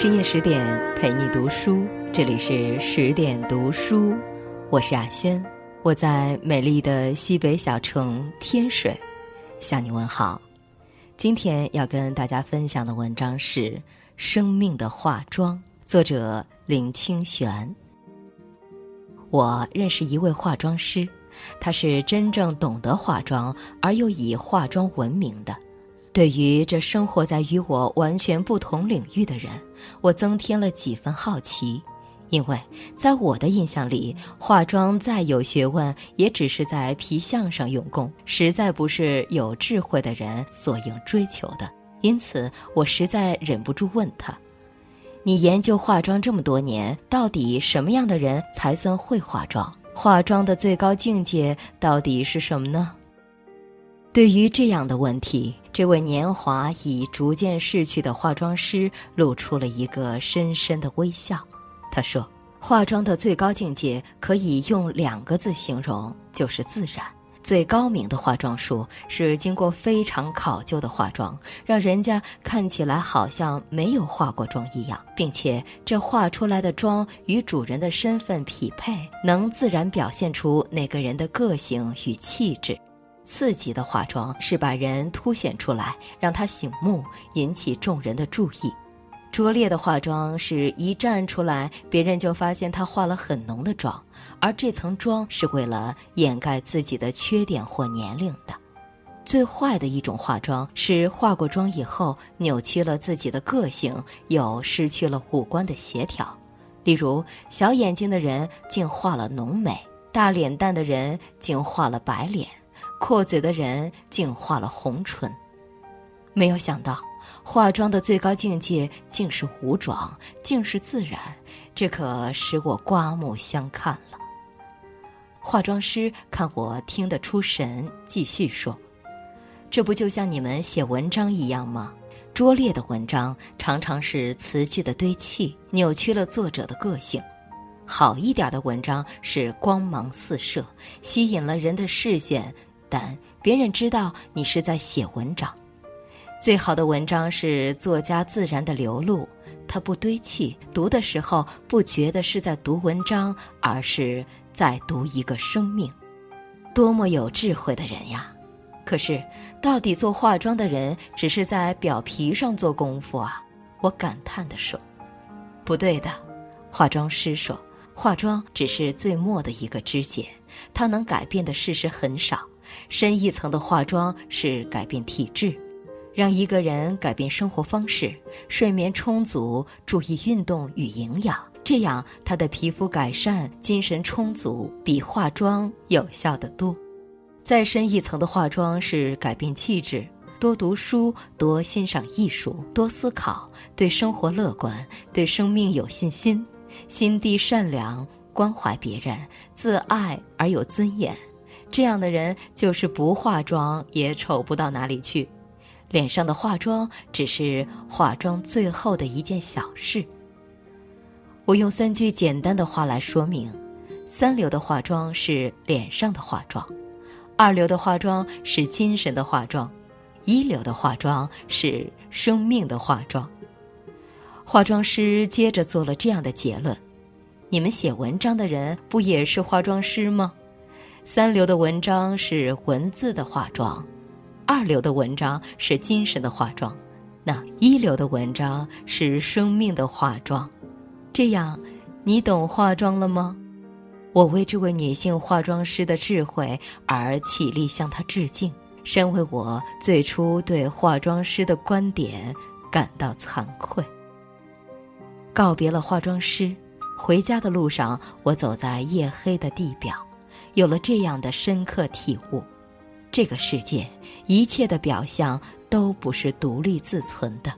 深夜十点陪你读书，这里是十点读书，我是亚轩，我在美丽的西北小城天水向你问好。今天要跟大家分享的文章是《生命的化妆》，作者林清玄。我认识一位化妆师，他是真正懂得化妆而又以化妆闻名的。对于这生活在与我完全不同领域的人，我增添了几分好奇，因为在我的印象里，化妆再有学问，也只是在皮相上用功，实在不是有智慧的人所应追求的。因此，我实在忍不住问他：“你研究化妆这么多年，到底什么样的人才算会化妆？化妆的最高境界到底是什么呢？”对于这样的问题，这位年华已逐渐逝去的化妆师露出了一个深深的微笑。他说：“化妆的最高境界可以用两个字形容，就是自然。最高明的化妆术是经过非常考究的化妆，让人家看起来好像没有化过妆一样，并且这化出来的妆与主人的身份匹配，能自然表现出那个人的个性与气质。”刺激的化妆是把人凸显出来，让他醒目，引起众人的注意；拙劣的化妆是一站出来，别人就发现他化了很浓的妆，而这层妆是为了掩盖自己的缺点或年龄的。最坏的一种化妆是化过妆以后扭曲了自己的个性，又失去了五官的协调。例如，小眼睛的人竟化了浓眉，大脸蛋的人竟化了白脸。阔嘴的人竟画了红唇，没有想到，化妆的最高境界竟是无妆，竟是自然，这可使我刮目相看了。化妆师看我听得出神，继续说：“这不就像你们写文章一样吗？拙劣的文章常常是词句的堆砌，扭曲了作者的个性；好一点的文章是光芒四射，吸引了人的视线。”但别人知道你是在写文章，最好的文章是作家自然的流露，它不堆砌，读的时候不觉得是在读文章，而是在读一个生命。多么有智慧的人呀！可是，到底做化妆的人只是在表皮上做功夫啊？我感叹地说：“不对的。”化妆师说：“化妆只是最末的一个枝节，它能改变的事实很少。”深一层的化妆是改变体质，让一个人改变生活方式，睡眠充足，注意运动与营养，这样他的皮肤改善，精神充足，比化妆有效得多。再深一层的化妆是改变气质，多读书，多欣赏艺术，多思考，对生活乐观，对生命有信心，心地善良，关怀别人，自爱而有尊严。这样的人就是不化妆也丑不到哪里去，脸上的化妆只是化妆最后的一件小事。我用三句简单的话来说明：三流的化妆是脸上的化妆，二流的化妆是精神的化妆，一流的化妆是生命的化妆。化妆师接着做了这样的结论：你们写文章的人不也是化妆师吗？三流的文章是文字的化妆，二流的文章是精神的化妆，那一流的文章是生命的化妆。这样，你懂化妆了吗？我为这位女性化妆师的智慧而起立向她致敬，身为我最初对化妆师的观点感到惭愧。告别了化妆师，回家的路上，我走在夜黑的地表。有了这样的深刻体悟，这个世界一切的表象都不是独立自存的，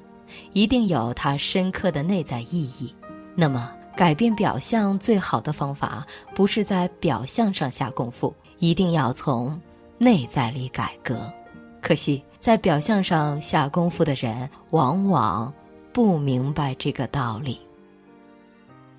一定有它深刻的内在意义。那么，改变表象最好的方法，不是在表象上下功夫，一定要从内在里改革。可惜，在表象上下功夫的人，往往不明白这个道理。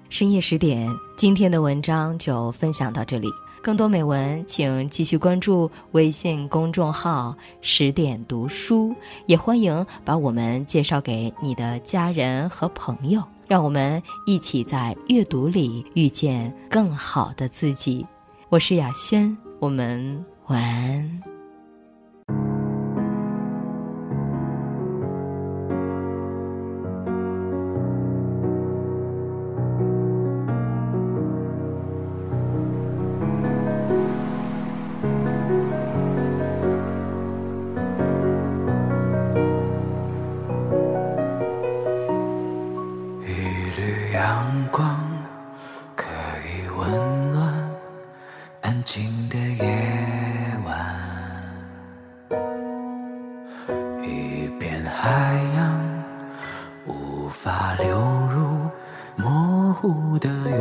深夜十点，今天的文章就分享到这里。更多美文，请继续关注微信公众号“十点读书”，也欢迎把我们介绍给你的家人和朋友。让我们一起在阅读里遇见更好的自己。我是雅轩，我们晚安。海洋无法流入模糊的远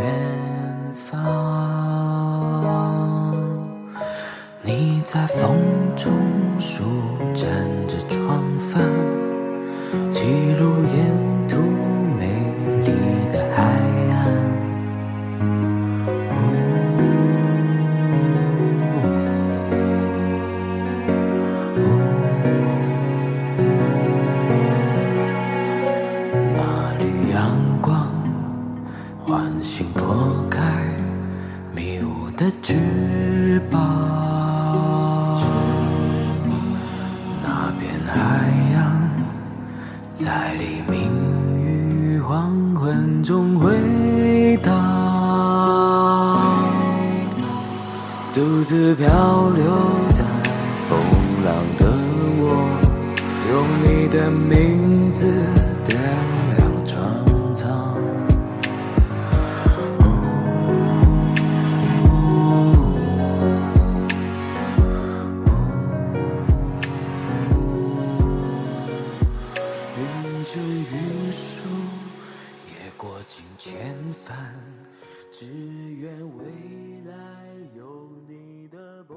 方，你在风中舒展着窗帆，记录沿途美丽。的翅膀，那片海洋在黎明与黄昏中回荡，独自漂流在风浪的我，用你的名字心千帆只愿未来有你的波